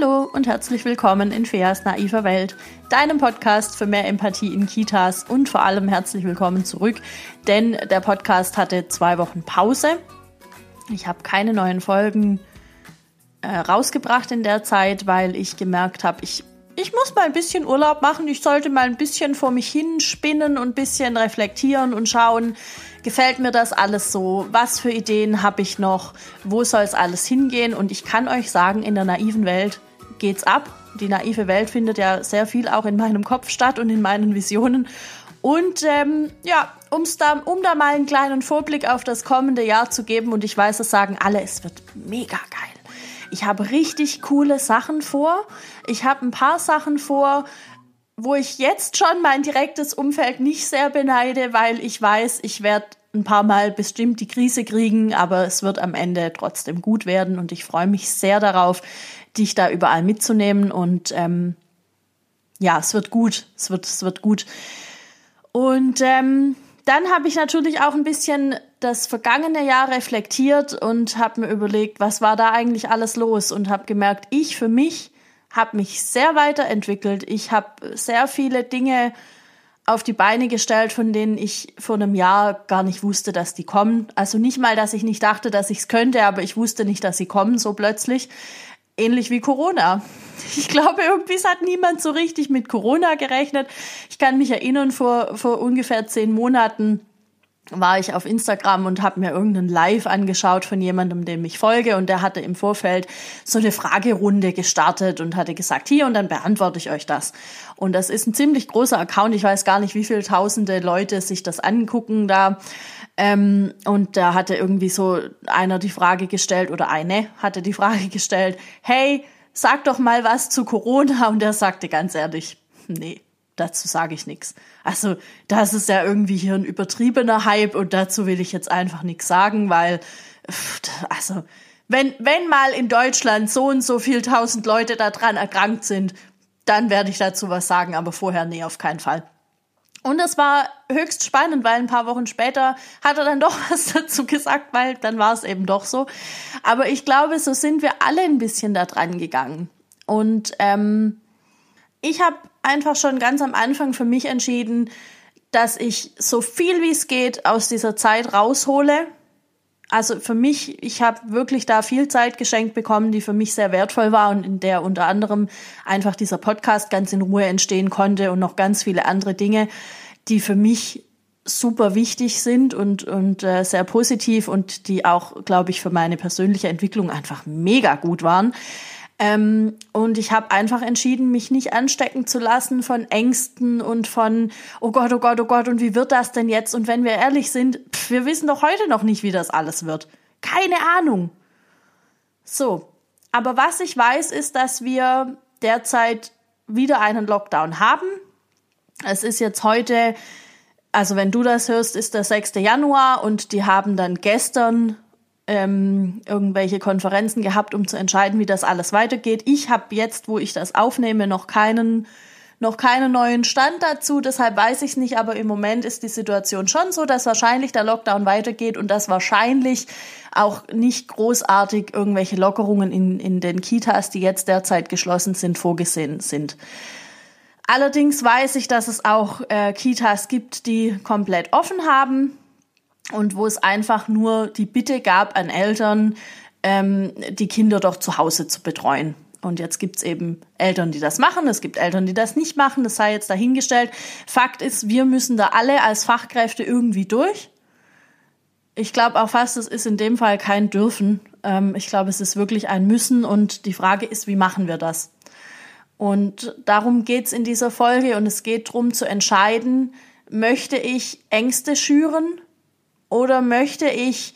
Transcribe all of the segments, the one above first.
Hallo und herzlich willkommen in Feas naiver Welt, deinem Podcast für mehr Empathie in Kitas und vor allem herzlich willkommen zurück, denn der Podcast hatte zwei Wochen Pause. Ich habe keine neuen Folgen äh, rausgebracht in der Zeit, weil ich gemerkt habe, ich, ich muss mal ein bisschen Urlaub machen, ich sollte mal ein bisschen vor mich hin spinnen und ein bisschen reflektieren und schauen, gefällt mir das alles so? Was für Ideen habe ich noch? Wo soll es alles hingehen? Und ich kann euch sagen, in der naiven Welt geht's ab. Die naive Welt findet ja sehr viel auch in meinem Kopf statt und in meinen Visionen. Und ähm, ja, um's da, um da mal einen kleinen Vorblick auf das kommende Jahr zu geben, und ich weiß, es sagen alle, es wird mega geil. Ich habe richtig coole Sachen vor. Ich habe ein paar Sachen vor, wo ich jetzt schon mein direktes Umfeld nicht sehr beneide, weil ich weiß, ich werde ein paar Mal bestimmt die Krise kriegen, aber es wird am Ende trotzdem gut werden und ich freue mich sehr darauf, dich da überall mitzunehmen und ähm, ja, es wird gut, es wird, es wird gut. Und ähm, dann habe ich natürlich auch ein bisschen das vergangene Jahr reflektiert und habe mir überlegt, was war da eigentlich alles los und habe gemerkt, ich für mich habe mich sehr weiterentwickelt. Ich habe sehr viele Dinge auf die Beine gestellt, von denen ich vor einem Jahr gar nicht wusste, dass die kommen. Also nicht mal, dass ich nicht dachte, dass ich es könnte, aber ich wusste nicht, dass sie kommen so plötzlich. Ähnlich wie Corona. Ich glaube, irgendwie hat niemand so richtig mit Corona gerechnet. Ich kann mich erinnern, vor, vor ungefähr zehn Monaten war ich auf Instagram und habe mir irgendeinen Live angeschaut von jemandem, dem ich folge und der hatte im Vorfeld so eine Fragerunde gestartet und hatte gesagt, hier und dann beantworte ich euch das. Und das ist ein ziemlich großer Account, ich weiß gar nicht, wie viele tausende Leute sich das angucken da. Ähm, und da hatte irgendwie so einer die Frage gestellt oder eine hatte die Frage gestellt, hey, sag doch mal was zu Corona und er sagte ganz ehrlich, nee dazu sage ich nichts. Also, das ist ja irgendwie hier ein übertriebener Hype und dazu will ich jetzt einfach nichts sagen, weil, also, wenn, wenn mal in Deutschland so und so viel tausend Leute daran erkrankt sind, dann werde ich dazu was sagen, aber vorher nee, auf keinen Fall. Und es war höchst spannend, weil ein paar Wochen später hat er dann doch was dazu gesagt, weil dann war es eben doch so. Aber ich glaube, so sind wir alle ein bisschen da dran gegangen. Und ähm, ich habe einfach schon ganz am Anfang für mich entschieden, dass ich so viel wie es geht aus dieser Zeit raushole. Also für mich, ich habe wirklich da viel Zeit geschenkt bekommen, die für mich sehr wertvoll war und in der unter anderem einfach dieser Podcast ganz in Ruhe entstehen konnte und noch ganz viele andere Dinge, die für mich super wichtig sind und, und äh, sehr positiv und die auch, glaube ich, für meine persönliche Entwicklung einfach mega gut waren. Ähm, und ich habe einfach entschieden, mich nicht anstecken zu lassen von Ängsten und von, oh Gott, oh Gott, oh Gott, und wie wird das denn jetzt? Und wenn wir ehrlich sind, pff, wir wissen doch heute noch nicht, wie das alles wird. Keine Ahnung. So, aber was ich weiß, ist, dass wir derzeit wieder einen Lockdown haben. Es ist jetzt heute, also wenn du das hörst, ist der 6. Januar und die haben dann gestern ähm, irgendwelche Konferenzen gehabt, um zu entscheiden, wie das alles weitergeht. Ich habe jetzt, wo ich das aufnehme, noch keinen noch keinen neuen Stand dazu, deshalb weiß ich es nicht, aber im Moment ist die Situation schon so, dass wahrscheinlich der Lockdown weitergeht und dass wahrscheinlich auch nicht großartig irgendwelche Lockerungen in, in den Kitas, die jetzt derzeit geschlossen sind, vorgesehen sind. Allerdings weiß ich, dass es auch äh, Kitas gibt, die komplett offen haben und wo es einfach nur die Bitte gab an Eltern, ähm, die Kinder doch zu Hause zu betreuen. Und jetzt gibt's eben Eltern, die das machen, es gibt Eltern, die das nicht machen, das sei jetzt dahingestellt. Fakt ist, wir müssen da alle als Fachkräfte irgendwie durch. Ich glaube auch fast, es ist in dem Fall kein Dürfen. Ähm, ich glaube, es ist wirklich ein Müssen und die Frage ist, wie machen wir das? Und darum geht's in dieser Folge und es geht darum zu entscheiden, möchte ich Ängste schüren oder möchte ich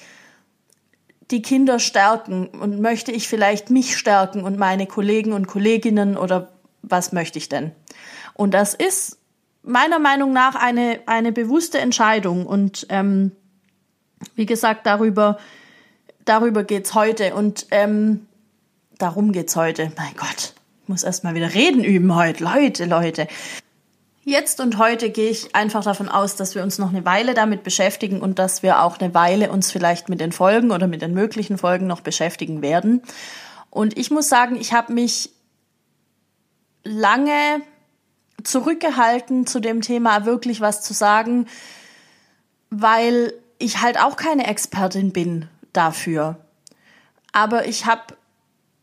die Kinder stärken und möchte ich vielleicht mich stärken und meine Kollegen und Kolleginnen oder was möchte ich denn? Und das ist meiner Meinung nach eine, eine bewusste Entscheidung und ähm, wie gesagt, darüber, darüber geht's heute und ähm, darum geht's heute. Mein Gott, ich muss erst mal wieder reden üben heute. Leute, Leute. Jetzt und heute gehe ich einfach davon aus, dass wir uns noch eine Weile damit beschäftigen und dass wir auch eine Weile uns vielleicht mit den Folgen oder mit den möglichen Folgen noch beschäftigen werden. Und ich muss sagen, ich habe mich lange zurückgehalten, zu dem Thema wirklich was zu sagen, weil ich halt auch keine Expertin bin dafür. Aber ich habe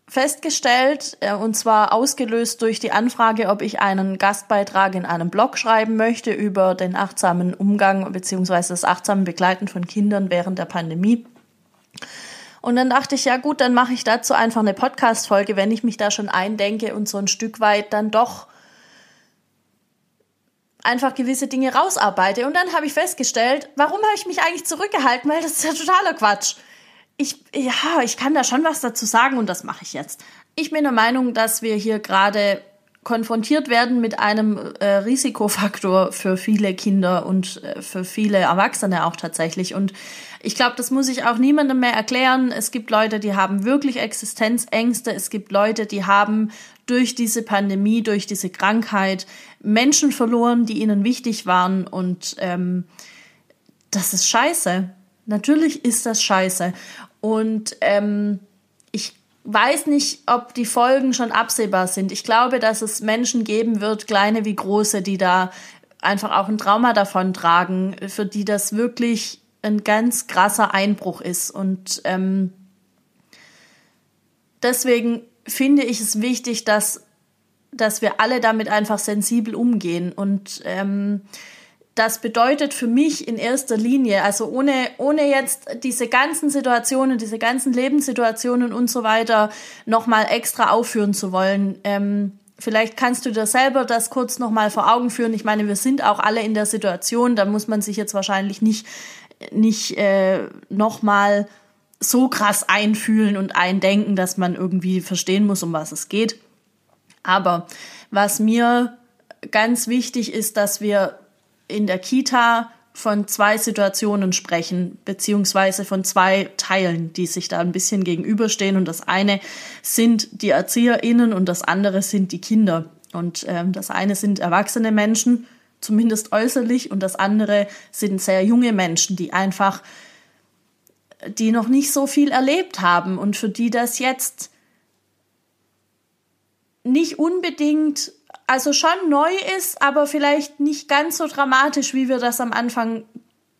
festgestellt, äh, und zwar ausgelöst durch die Anfrage, ob ich einen Gastbeitrag in einem Blog schreiben möchte über den achtsamen Umgang beziehungsweise das achtsame Begleiten von Kindern während der Pandemie. Und dann dachte ich, ja gut, dann mache ich dazu einfach eine Podcast-Folge, wenn ich mich da schon eindenke und so ein Stück weit dann doch einfach gewisse Dinge rausarbeite. Und dann habe ich festgestellt, warum habe ich mich eigentlich zurückgehalten? Weil das ist ja totaler Quatsch ich, ja, ich kann da schon was dazu sagen und das mache ich jetzt. Ich bin der Meinung, dass wir hier gerade konfrontiert werden mit einem äh, Risikofaktor für viele Kinder und äh, für viele Erwachsene auch tatsächlich. Und ich glaube, das muss ich auch niemandem mehr erklären. Es gibt Leute, die haben wirklich Existenzängste. Es gibt Leute, die haben durch diese Pandemie, durch diese Krankheit Menschen verloren, die ihnen wichtig waren. Und ähm, das ist scheiße. Natürlich ist das scheiße. Und ähm, ich weiß nicht, ob die Folgen schon absehbar sind. Ich glaube, dass es Menschen geben wird, kleine wie große, die da einfach auch ein Trauma davon tragen, für die das wirklich ein ganz krasser Einbruch ist. Und ähm, deswegen finde ich es wichtig, dass, dass wir alle damit einfach sensibel umgehen. Und ähm, das bedeutet für mich in erster Linie, also ohne, ohne jetzt diese ganzen Situationen, diese ganzen Lebenssituationen und so weiter nochmal extra aufführen zu wollen. Ähm, vielleicht kannst du dir selber das kurz nochmal vor Augen führen. Ich meine, wir sind auch alle in der Situation, da muss man sich jetzt wahrscheinlich nicht, nicht äh, nochmal so krass einfühlen und eindenken, dass man irgendwie verstehen muss, um was es geht. Aber was mir ganz wichtig ist, dass wir in der Kita von zwei Situationen sprechen, beziehungsweise von zwei Teilen, die sich da ein bisschen gegenüberstehen. Und das eine sind die ErzieherInnen und das andere sind die Kinder. Und ähm, das eine sind erwachsene Menschen, zumindest äußerlich, und das andere sind sehr junge Menschen, die einfach, die noch nicht so viel erlebt haben und für die das jetzt nicht unbedingt also schon neu ist, aber vielleicht nicht ganz so dramatisch, wie wir das am Anfang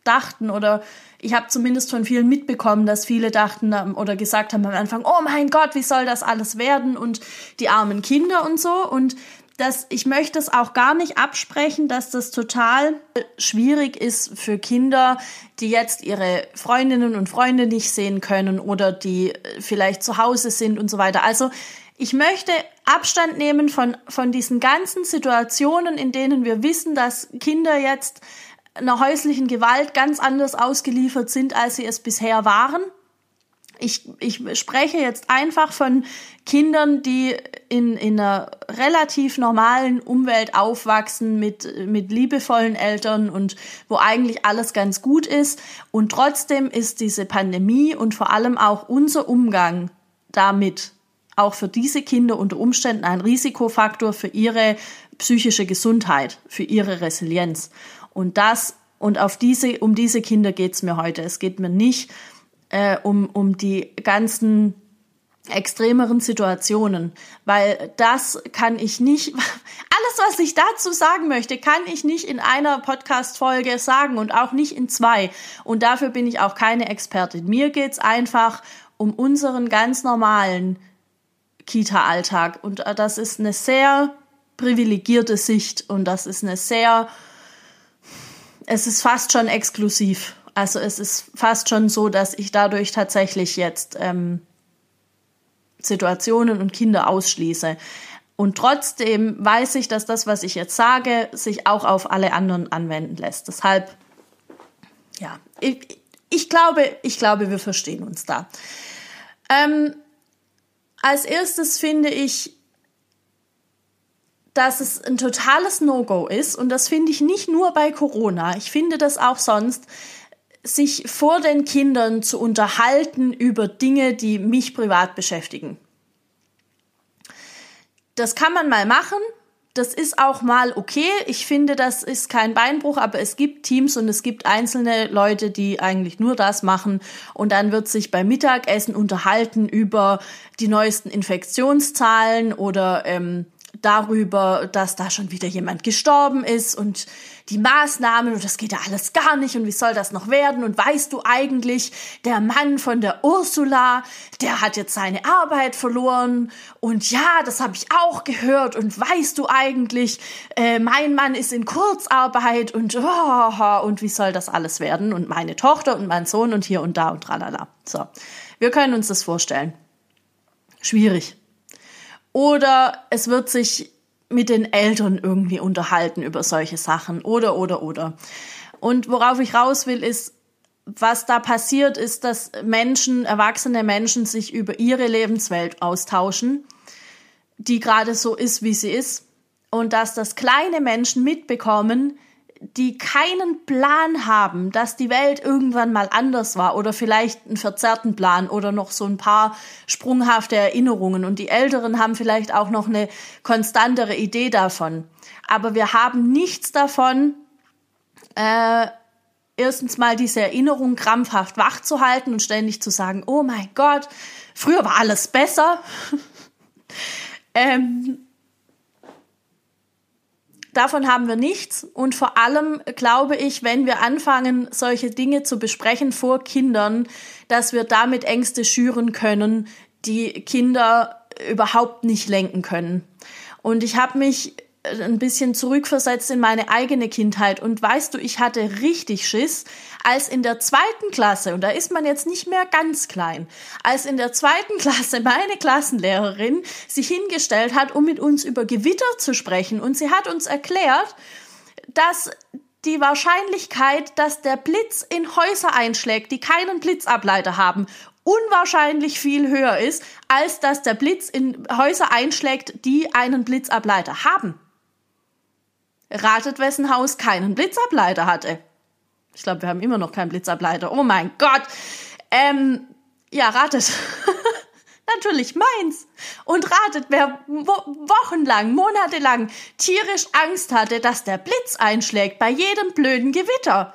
dachten. Oder ich habe zumindest von vielen mitbekommen, dass viele dachten oder gesagt haben am Anfang, oh mein Gott, wie soll das alles werden? Und die armen Kinder und so. Und das, ich möchte es auch gar nicht absprechen, dass das total schwierig ist für Kinder, die jetzt ihre Freundinnen und Freunde nicht sehen können oder die vielleicht zu Hause sind und so weiter. Also ich möchte Abstand nehmen von, von diesen ganzen Situationen, in denen wir wissen, dass Kinder jetzt einer häuslichen Gewalt ganz anders ausgeliefert sind, als sie es bisher waren. Ich, ich spreche jetzt einfach von Kindern, die in, in einer relativ normalen Umwelt aufwachsen mit, mit liebevollen Eltern und wo eigentlich alles ganz gut ist. Und trotzdem ist diese Pandemie und vor allem auch unser Umgang damit auch für diese Kinder unter Umständen ein Risikofaktor für ihre psychische Gesundheit, für ihre Resilienz. Und das und auf diese, um diese Kinder geht es mir heute. Es geht mir nicht äh, um, um die ganzen extremeren Situationen, weil das kann ich nicht, alles, was ich dazu sagen möchte, kann ich nicht in einer Podcast-Folge sagen und auch nicht in zwei. Und dafür bin ich auch keine Expertin. Mir geht's einfach um unseren ganz normalen Kita-Alltag. Und äh, das ist eine sehr privilegierte Sicht und das ist eine sehr, es ist fast schon exklusiv. Also es ist fast schon so, dass ich dadurch tatsächlich jetzt ähm, Situationen und Kinder ausschließe. Und trotzdem weiß ich, dass das, was ich jetzt sage, sich auch auf alle anderen anwenden lässt. Deshalb, ja, ich, ich glaube, ich glaube, wir verstehen uns da. Ähm, als erstes finde ich, dass es ein totales No-Go ist. Und das finde ich nicht nur bei Corona, ich finde das auch sonst, sich vor den Kindern zu unterhalten über Dinge, die mich privat beschäftigen. Das kann man mal machen, das ist auch mal okay. Ich finde, das ist kein Beinbruch, aber es gibt Teams und es gibt einzelne Leute, die eigentlich nur das machen. Und dann wird sich beim Mittagessen unterhalten über die neuesten Infektionszahlen oder ähm, darüber, dass da schon wieder jemand gestorben ist und die Maßnahmen und das geht ja alles gar nicht und wie soll das noch werden und weißt du eigentlich, der Mann von der Ursula, der hat jetzt seine Arbeit verloren und ja, das habe ich auch gehört und weißt du eigentlich, äh, mein Mann ist in Kurzarbeit und oh, und wie soll das alles werden und meine Tochter und mein Sohn und hier und da und tralala. So, wir können uns das vorstellen. Schwierig. Oder es wird sich mit den Eltern irgendwie unterhalten über solche Sachen. Oder, oder, oder. Und worauf ich raus will, ist, was da passiert, ist, dass Menschen, erwachsene Menschen sich über ihre Lebenswelt austauschen, die gerade so ist, wie sie ist. Und dass das kleine Menschen mitbekommen, die keinen Plan haben, dass die Welt irgendwann mal anders war oder vielleicht einen verzerrten Plan oder noch so ein paar sprunghafte Erinnerungen und die Älteren haben vielleicht auch noch eine konstantere Idee davon. Aber wir haben nichts davon, äh, erstens mal diese Erinnerung krampfhaft wach zu halten und ständig zu sagen, oh mein Gott, früher war alles besser. ähm, Davon haben wir nichts. Und vor allem glaube ich, wenn wir anfangen, solche Dinge zu besprechen vor Kindern, dass wir damit Ängste schüren können, die Kinder überhaupt nicht lenken können. Und ich habe mich ein bisschen zurückversetzt in meine eigene Kindheit und weißt du, ich hatte richtig Schiss, als in der zweiten Klasse, und da ist man jetzt nicht mehr ganz klein, als in der zweiten Klasse meine Klassenlehrerin sich hingestellt hat, um mit uns über Gewitter zu sprechen und sie hat uns erklärt, dass die Wahrscheinlichkeit, dass der Blitz in Häuser einschlägt, die keinen Blitzableiter haben, unwahrscheinlich viel höher ist, als dass der Blitz in Häuser einschlägt, die einen Blitzableiter haben. Ratet, wessen Haus keinen Blitzableiter hatte. Ich glaube, wir haben immer noch keinen Blitzableiter. Oh mein Gott. Ähm, ja, ratet. Natürlich meins. Und ratet, wer wo wochenlang, monatelang tierisch Angst hatte, dass der Blitz einschlägt bei jedem blöden Gewitter.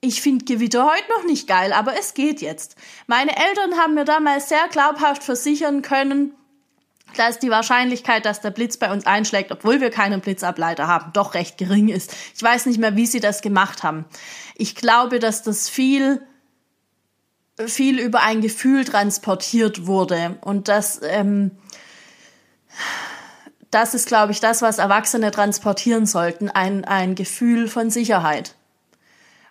Ich finde Gewitter heute noch nicht geil, aber es geht jetzt. Meine Eltern haben mir damals sehr glaubhaft versichern können, dass die Wahrscheinlichkeit, dass der Blitz bei uns einschlägt, obwohl wir keinen Blitzableiter haben, doch recht gering ist. Ich weiß nicht mehr, wie sie das gemacht haben. Ich glaube, dass das viel viel über ein Gefühl transportiert wurde und das ähm, das ist, glaube ich, das, was Erwachsene transportieren sollten, ein, ein Gefühl von Sicherheit.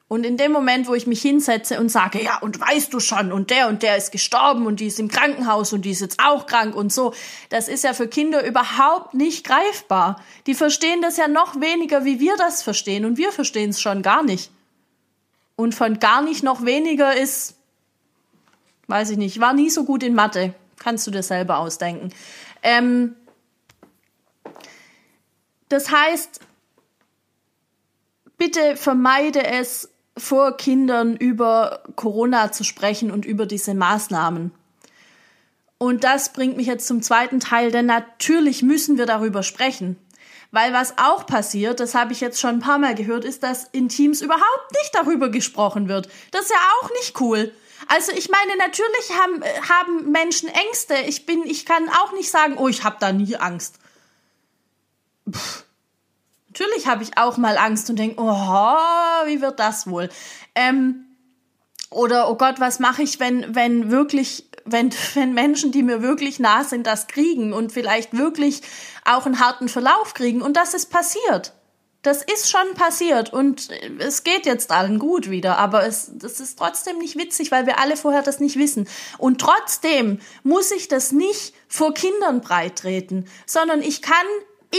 Und in dem Moment, wo ich mich hinsetze und sage, ja, und weißt du schon, und der und der ist gestorben und die ist im Krankenhaus und die ist jetzt auch krank und so, das ist ja für Kinder überhaupt nicht greifbar. Die verstehen das ja noch weniger, wie wir das verstehen und wir verstehen es schon gar nicht. Und von gar nicht noch weniger ist, weiß ich nicht, war nie so gut in Mathe. Kannst du dir selber ausdenken. Ähm, das heißt, bitte vermeide es, vor Kindern über Corona zu sprechen und über diese Maßnahmen. Und das bringt mich jetzt zum zweiten Teil, denn natürlich müssen wir darüber sprechen. Weil was auch passiert, das habe ich jetzt schon ein paar Mal gehört, ist, dass in Teams überhaupt nicht darüber gesprochen wird. Das ist ja auch nicht cool. Also ich meine, natürlich haben, haben Menschen Ängste. Ich bin, ich kann auch nicht sagen, oh, ich habe da nie Angst. Pff Natürlich habe ich auch mal Angst und denke, oh, wie wird das wohl? Ähm, oder oh Gott, was mache ich, wenn wenn wirklich wenn wenn Menschen, die mir wirklich nah sind, das kriegen und vielleicht wirklich auch einen harten Verlauf kriegen und das ist passiert. Das ist schon passiert und es geht jetzt allen gut wieder, aber es das ist trotzdem nicht witzig, weil wir alle vorher das nicht wissen. Und trotzdem muss ich das nicht vor Kindern breitreten, sondern ich kann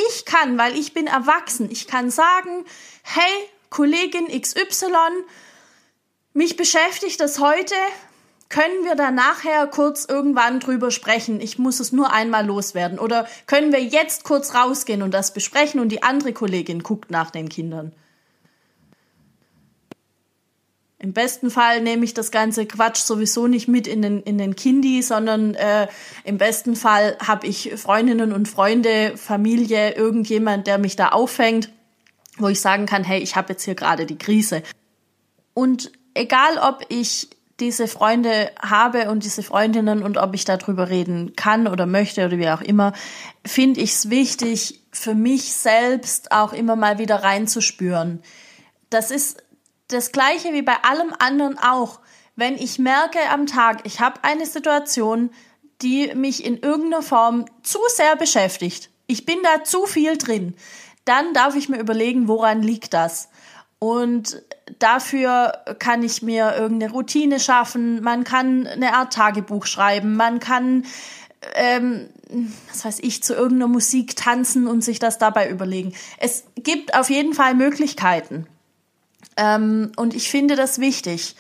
ich kann, weil ich bin erwachsen, ich kann sagen, hey, Kollegin XY, mich beschäftigt das heute, können wir da nachher kurz irgendwann drüber sprechen? Ich muss es nur einmal loswerden. Oder können wir jetzt kurz rausgehen und das besprechen und die andere Kollegin guckt nach den Kindern? Im besten Fall nehme ich das ganze Quatsch sowieso nicht mit in den, in den Kindi, sondern äh, im besten Fall habe ich Freundinnen und Freunde, Familie, irgendjemand, der mich da auffängt, wo ich sagen kann, hey, ich habe jetzt hier gerade die Krise. Und egal, ob ich diese Freunde habe und diese Freundinnen und ob ich darüber reden kann oder möchte oder wie auch immer, finde ich es wichtig, für mich selbst auch immer mal wieder reinzuspüren. Das ist das gleiche wie bei allem anderen auch. Wenn ich merke am Tag, ich habe eine Situation, die mich in irgendeiner Form zu sehr beschäftigt, ich bin da zu viel drin, dann darf ich mir überlegen, woran liegt das? Und dafür kann ich mir irgendeine Routine schaffen. Man kann eine Art Tagebuch schreiben. Man kann, ähm, was weiß ich, zu irgendeiner Musik tanzen und sich das dabei überlegen. Es gibt auf jeden Fall Möglichkeiten. Ähm, und ich finde das wichtig.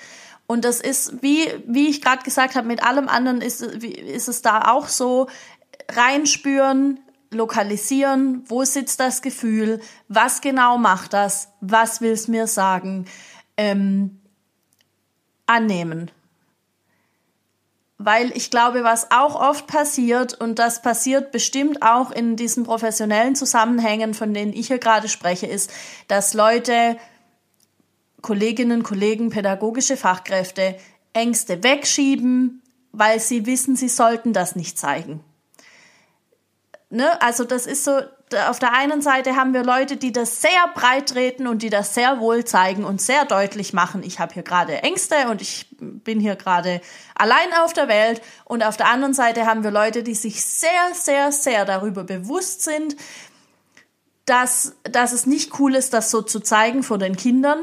Und das ist, wie, wie ich gerade gesagt habe, mit allem anderen ist, ist es da auch so, reinspüren, lokalisieren, wo sitzt das Gefühl, was genau macht das, was will es mir sagen, ähm, annehmen. Weil ich glaube, was auch oft passiert, und das passiert bestimmt auch in diesen professionellen Zusammenhängen, von denen ich hier gerade spreche, ist, dass Leute, Kolleginnen, Kollegen, pädagogische Fachkräfte Ängste wegschieben, weil sie wissen, sie sollten das nicht zeigen ne, also das ist so, auf der einen Seite haben wir Leute, die das sehr breit treten und die das sehr wohl zeigen und sehr deutlich machen, ich habe hier gerade Ängste und ich bin hier gerade allein auf der Welt. Und auf der anderen Seite haben wir Leute, die sich sehr, sehr, sehr darüber bewusst sind, dass, dass es nicht cool ist, das so zu zeigen vor den Kindern.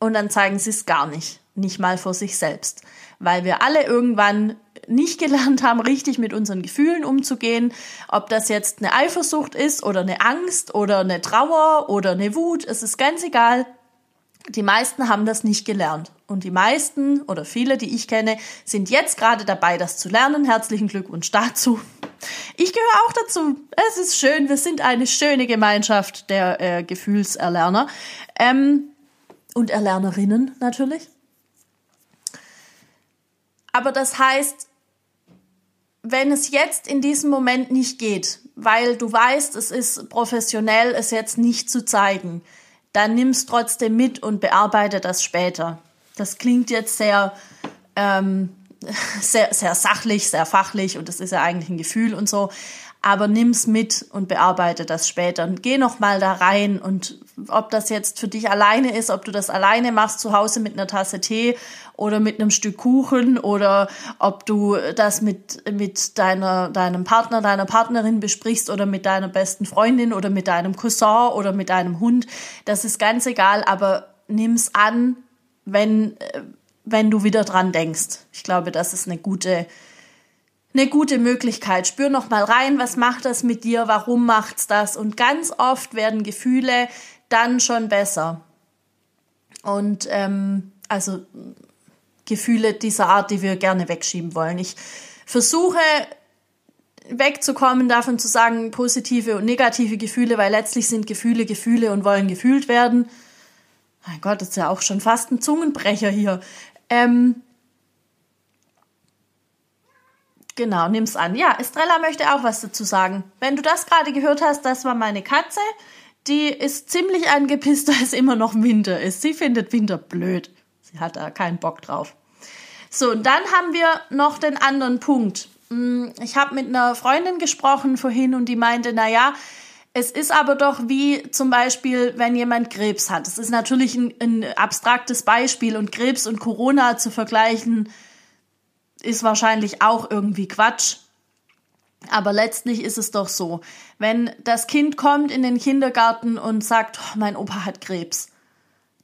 Und dann zeigen sie es gar nicht, nicht mal vor sich selbst. Weil wir alle irgendwann nicht gelernt haben, richtig mit unseren Gefühlen umzugehen. Ob das jetzt eine Eifersucht ist oder eine Angst oder eine Trauer oder eine Wut, es ist ganz egal. Die meisten haben das nicht gelernt. Und die meisten oder viele, die ich kenne, sind jetzt gerade dabei, das zu lernen. Herzlichen Glückwunsch dazu. Ich gehöre auch dazu. Es ist schön. Wir sind eine schöne Gemeinschaft der äh, Gefühlserlerner. Ähm, und Erlernerinnen natürlich. Aber das heißt, wenn es jetzt in diesem Moment nicht geht, weil du weißt, es ist professionell, es jetzt nicht zu zeigen, dann nimm es trotzdem mit und bearbeite das später. Das klingt jetzt sehr, ähm, sehr, sehr sachlich, sehr fachlich und das ist ja eigentlich ein Gefühl und so aber nimm's mit und bearbeite das später. Und geh noch mal da rein. Und ob das jetzt für dich alleine ist, ob du das alleine machst zu Hause mit einer Tasse Tee oder mit einem Stück Kuchen oder ob du das mit mit deiner deinem Partner, deiner Partnerin besprichst oder mit deiner besten Freundin oder mit deinem Cousin oder mit deinem Hund, das ist ganz egal, aber nimm's an, wenn wenn du wieder dran denkst. Ich glaube, das ist eine gute eine gute Möglichkeit. Spür noch mal rein, was macht das mit dir, warum macht's das? Und ganz oft werden Gefühle dann schon besser. Und ähm, also Gefühle dieser Art, die wir gerne wegschieben wollen. Ich versuche wegzukommen davon zu sagen positive und negative Gefühle, weil letztlich sind Gefühle Gefühle und wollen gefühlt werden. Mein Gott, das ist ja auch schon fast ein Zungenbrecher hier. Ähm, Genau, nimm's an. Ja, Estrella möchte auch was dazu sagen. Wenn du das gerade gehört hast, das war meine Katze. Die ist ziemlich angepisst, da es immer noch Winter ist. Sie findet Winter blöd. Sie hat da keinen Bock drauf. So, und dann haben wir noch den anderen Punkt. Hm, ich habe mit einer Freundin gesprochen vorhin und die meinte, na ja, es ist aber doch wie zum Beispiel, wenn jemand Krebs hat. Es ist natürlich ein, ein abstraktes Beispiel und Krebs und Corona zu vergleichen, ist wahrscheinlich auch irgendwie Quatsch. Aber letztlich ist es doch so, wenn das Kind kommt in den Kindergarten und sagt, oh, mein Opa hat Krebs,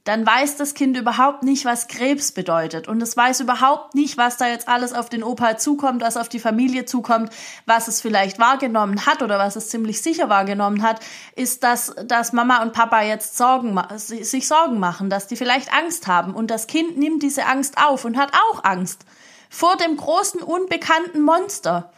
dann weiß das Kind überhaupt nicht, was Krebs bedeutet. Und es weiß überhaupt nicht, was da jetzt alles auf den Opa zukommt, was auf die Familie zukommt, was es vielleicht wahrgenommen hat oder was es ziemlich sicher wahrgenommen hat, ist, dass, dass Mama und Papa jetzt Sorgen, sich Sorgen machen, dass die vielleicht Angst haben. Und das Kind nimmt diese Angst auf und hat auch Angst vor dem großen unbekannten Monster,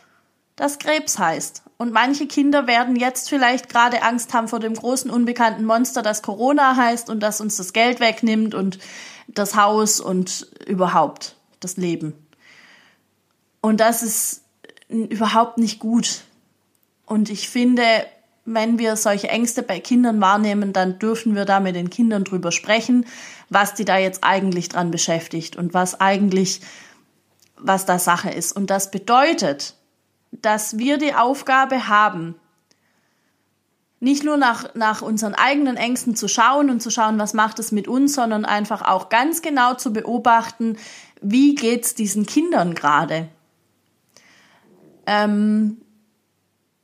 das Krebs heißt. Und manche Kinder werden jetzt vielleicht gerade Angst haben vor dem großen unbekannten Monster, das Corona heißt und das uns das Geld wegnimmt und das Haus und überhaupt das Leben. Und das ist überhaupt nicht gut. Und ich finde, wenn wir solche Ängste bei Kindern wahrnehmen, dann dürfen wir da mit den Kindern drüber sprechen, was die da jetzt eigentlich dran beschäftigt und was eigentlich, was da Sache ist. Und das bedeutet, dass wir die Aufgabe haben, nicht nur nach, nach unseren eigenen Ängsten zu schauen und zu schauen, was macht es mit uns, sondern einfach auch ganz genau zu beobachten, wie geht's diesen Kindern gerade. Ähm,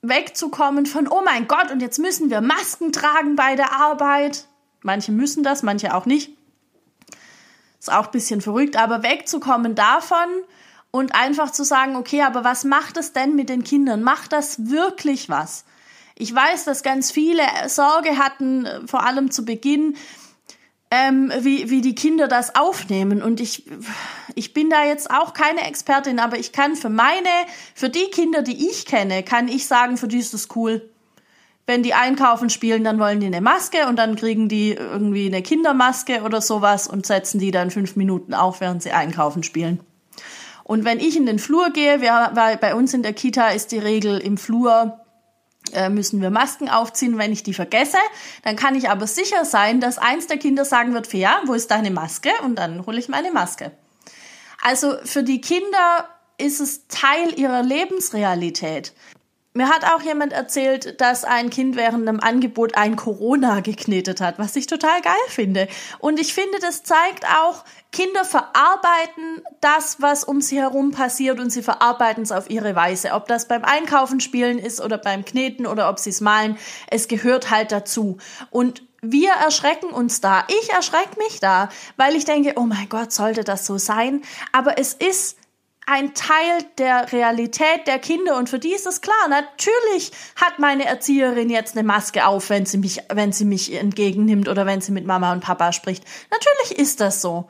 wegzukommen von, oh mein Gott, und jetzt müssen wir Masken tragen bei der Arbeit. Manche müssen das, manche auch nicht. Ist auch ein bisschen verrückt, aber wegzukommen davon und einfach zu sagen, okay, aber was macht es denn mit den Kindern? Macht das wirklich was? Ich weiß, dass ganz viele Sorge hatten, vor allem zu Beginn, ähm, wie, wie die Kinder das aufnehmen. Und ich, ich bin da jetzt auch keine Expertin, aber ich kann für meine, für die Kinder, die ich kenne, kann ich sagen, für die ist das cool. Wenn die einkaufen spielen, dann wollen die eine Maske und dann kriegen die irgendwie eine Kindermaske oder sowas und setzen die dann fünf Minuten auf, während sie einkaufen spielen. Und wenn ich in den Flur gehe, wir, weil bei uns in der Kita ist die Regel im Flur, äh, müssen wir Masken aufziehen, wenn ich die vergesse. Dann kann ich aber sicher sein, dass eins der Kinder sagen wird, Fia, wo ist deine Maske? Und dann hole ich meine Maske. Also für die Kinder ist es Teil ihrer Lebensrealität. Mir hat auch jemand erzählt, dass ein Kind während einem Angebot ein Corona geknetet hat, was ich total geil finde. Und ich finde, das zeigt auch, Kinder verarbeiten das, was um sie herum passiert und sie verarbeiten es auf ihre Weise. Ob das beim Einkaufen spielen ist oder beim Kneten oder ob sie es malen, es gehört halt dazu. Und wir erschrecken uns da. Ich erschrecke mich da, weil ich denke, oh mein Gott, sollte das so sein? Aber es ist ein Teil der Realität der Kinder und für die ist es klar. Natürlich hat meine Erzieherin jetzt eine Maske auf, wenn sie mich, wenn sie mich entgegennimmt oder wenn sie mit Mama und Papa spricht. Natürlich ist das so.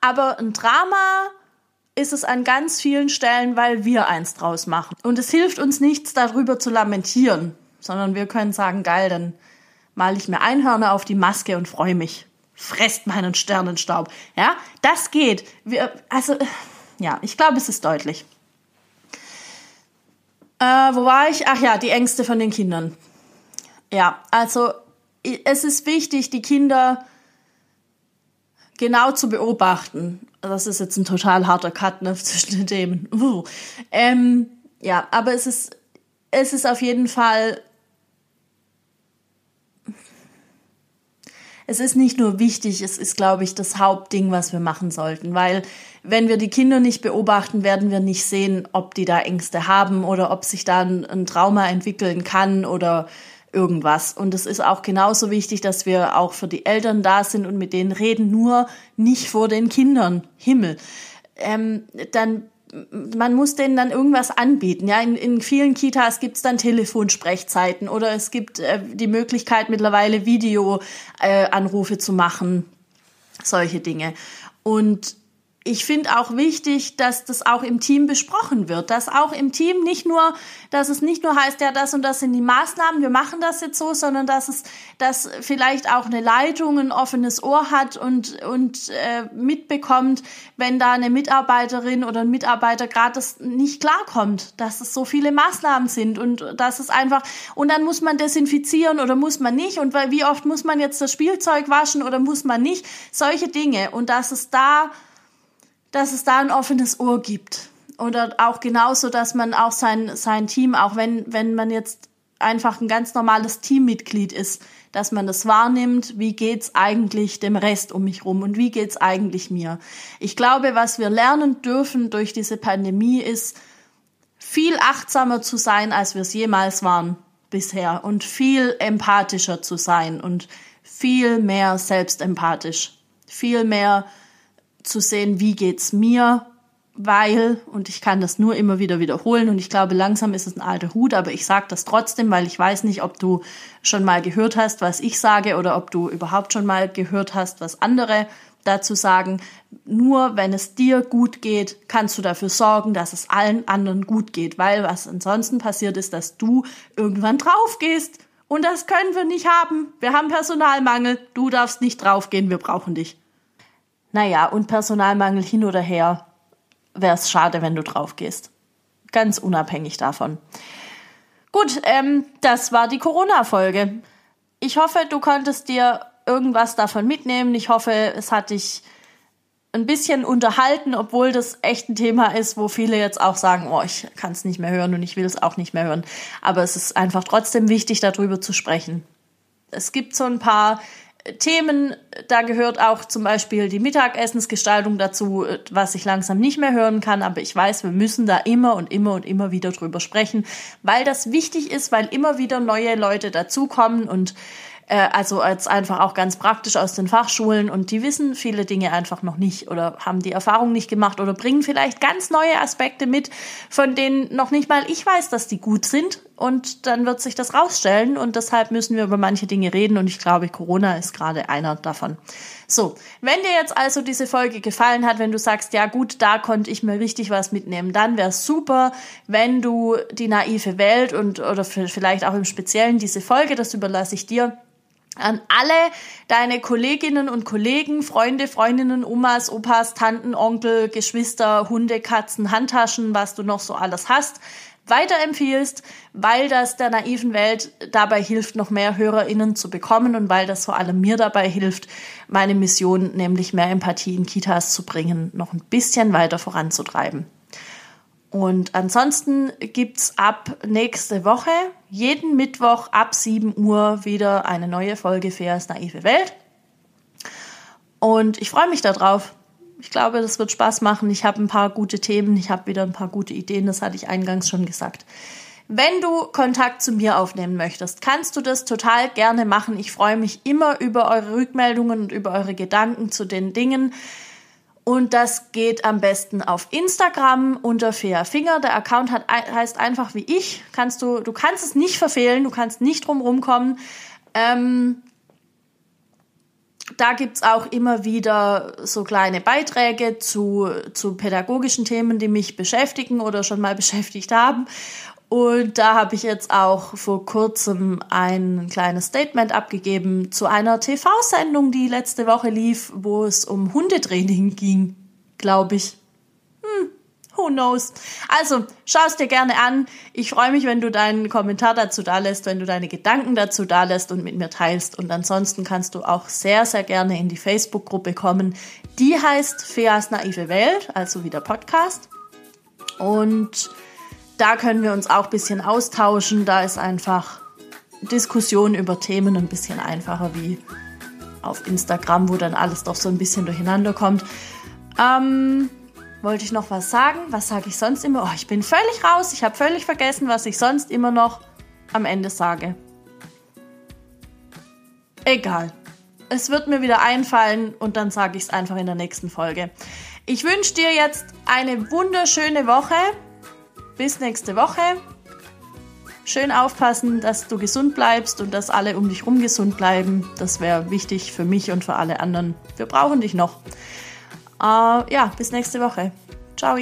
Aber ein Drama ist es an ganz vielen Stellen, weil wir eins draus machen. Und es hilft uns nichts, darüber zu lamentieren, sondern wir können sagen, geil, dann male ich mir Einhörner auf die Maske und freue mich. Fresst meinen Sternenstaub. Ja, das geht. Wir, also, ja, ich glaube, es ist deutlich. Äh, wo war ich? Ach ja, die Ängste von den Kindern. Ja, also es ist wichtig, die Kinder genau zu beobachten. Das ist jetzt ein total harter Cut ne, zwischen den Themen. Uh. Ähm, ja, aber es ist, es ist auf jeden Fall es ist nicht nur wichtig, es ist, glaube ich, das Hauptding, was wir machen sollten, weil wenn wir die Kinder nicht beobachten, werden wir nicht sehen, ob die da Ängste haben oder ob sich da ein, ein Trauma entwickeln kann oder irgendwas. Und es ist auch genauso wichtig, dass wir auch für die Eltern da sind und mit denen reden, nur nicht vor den Kindern. Himmel. Ähm, dann man muss denen dann irgendwas anbieten. Ja, in, in vielen Kitas gibt es dann Telefonsprechzeiten oder es gibt äh, die Möglichkeit mittlerweile Videoanrufe äh, zu machen, solche Dinge. Und ich finde auch wichtig, dass das auch im Team besprochen wird, dass auch im Team nicht nur, dass es nicht nur heißt, ja, das und das sind die Maßnahmen, wir machen das jetzt so, sondern dass es, dass vielleicht auch eine Leitung ein offenes Ohr hat und und äh, mitbekommt, wenn da eine Mitarbeiterin oder ein Mitarbeiter gerade nicht klarkommt, dass es so viele Maßnahmen sind und dass es einfach und dann muss man desinfizieren oder muss man nicht und wie oft muss man jetzt das Spielzeug waschen oder muss man nicht, solche Dinge und dass es da dass es da ein offenes Ohr gibt. Oder auch genauso, dass man auch sein, sein Team, auch wenn, wenn man jetzt einfach ein ganz normales Teammitglied ist, dass man das wahrnimmt, wie geht's eigentlich dem Rest um mich rum und wie geht's eigentlich mir. Ich glaube, was wir lernen dürfen durch diese Pandemie ist, viel achtsamer zu sein, als wir es jemals waren bisher und viel empathischer zu sein und viel mehr selbstempathisch, viel mehr zu sehen, wie geht's mir, weil, und ich kann das nur immer wieder wiederholen, und ich glaube, langsam ist es ein alter Hut, aber ich sage das trotzdem, weil ich weiß nicht, ob du schon mal gehört hast, was ich sage, oder ob du überhaupt schon mal gehört hast, was andere dazu sagen. Nur wenn es dir gut geht, kannst du dafür sorgen, dass es allen anderen gut geht, weil was ansonsten passiert ist, dass du irgendwann drauf gehst. Und das können wir nicht haben. Wir haben Personalmangel. Du darfst nicht draufgehen. Wir brauchen dich. Naja, und Personalmangel hin oder her, wäre es schade, wenn du drauf gehst. Ganz unabhängig davon. Gut, ähm, das war die Corona-Folge. Ich hoffe, du konntest dir irgendwas davon mitnehmen. Ich hoffe, es hat dich ein bisschen unterhalten, obwohl das echt ein Thema ist, wo viele jetzt auch sagen, oh, ich kann es nicht mehr hören und ich will es auch nicht mehr hören. Aber es ist einfach trotzdem wichtig, darüber zu sprechen. Es gibt so ein paar Themen, da gehört auch zum Beispiel die Mittagessensgestaltung dazu, was ich langsam nicht mehr hören kann, aber ich weiß, wir müssen da immer und immer und immer wieder drüber sprechen, weil das wichtig ist, weil immer wieder neue Leute dazukommen und äh, also als einfach auch ganz praktisch aus den Fachschulen und die wissen viele Dinge einfach noch nicht oder haben die Erfahrung nicht gemacht oder bringen vielleicht ganz neue Aspekte mit, von denen noch nicht mal ich weiß, dass die gut sind und dann wird sich das rausstellen und deshalb müssen wir über manche Dinge reden und ich glaube, Corona ist gerade einer davon. So, wenn dir jetzt also diese Folge gefallen hat, wenn du sagst, ja gut, da konnte ich mir richtig was mitnehmen, dann wäre super, wenn du die naive Welt und oder vielleicht auch im Speziellen diese Folge, das überlasse ich dir, an alle deine Kolleginnen und Kollegen, Freunde, Freundinnen, Omas, Opas, Tanten, Onkel, Geschwister, Hunde, Katzen, Handtaschen, was du noch so alles hast, weiterempfiehlst, weil das der naiven Welt dabei hilft, noch mehr HörerInnen zu bekommen und weil das vor allem mir dabei hilft, meine Mission, nämlich mehr Empathie in Kitas zu bringen, noch ein bisschen weiter voranzutreiben. Und ansonsten gibt's ab nächste Woche jeden Mittwoch ab 7 Uhr wieder eine neue Folge Fairs Naive Welt. Und ich freue mich darauf. Ich glaube, das wird Spaß machen. Ich habe ein paar gute Themen, ich habe wieder ein paar gute Ideen, das hatte ich eingangs schon gesagt. Wenn du Kontakt zu mir aufnehmen möchtest, kannst du das total gerne machen. Ich freue mich immer über eure Rückmeldungen und über eure Gedanken zu den Dingen. Und das geht am besten auf Instagram unter Fair Finger. Der Account hat, heißt einfach wie ich. Kannst du, du kannst es nicht verfehlen, du kannst nicht drum rumkommen. Ähm, da gibt's auch immer wieder so kleine Beiträge zu, zu pädagogischen Themen, die mich beschäftigen oder schon mal beschäftigt haben. Und da habe ich jetzt auch vor kurzem ein kleines Statement abgegeben zu einer TV-Sendung, die letzte Woche lief, wo es um Hundetraining ging, glaube ich. Hm, who knows? Also, schau es dir gerne an. Ich freue mich, wenn du deinen Kommentar dazu da lässt, wenn du deine Gedanken dazu da lässt und mit mir teilst. Und ansonsten kannst du auch sehr, sehr gerne in die Facebook-Gruppe kommen. Die heißt Feas naive Welt, also wie der Podcast. Und da können wir uns auch ein bisschen austauschen. Da ist einfach Diskussion über Themen ein bisschen einfacher wie auf Instagram, wo dann alles doch so ein bisschen durcheinander kommt. Ähm, wollte ich noch was sagen? Was sage ich sonst immer? Oh, ich bin völlig raus. Ich habe völlig vergessen, was ich sonst immer noch am Ende sage. Egal. Es wird mir wieder einfallen und dann sage ich es einfach in der nächsten Folge. Ich wünsche dir jetzt eine wunderschöne Woche bis nächste Woche. Schön aufpassen, dass du gesund bleibst und dass alle um dich herum gesund bleiben. Das wäre wichtig für mich und für alle anderen. Wir brauchen dich noch. Uh, ja, bis nächste Woche. Ciao.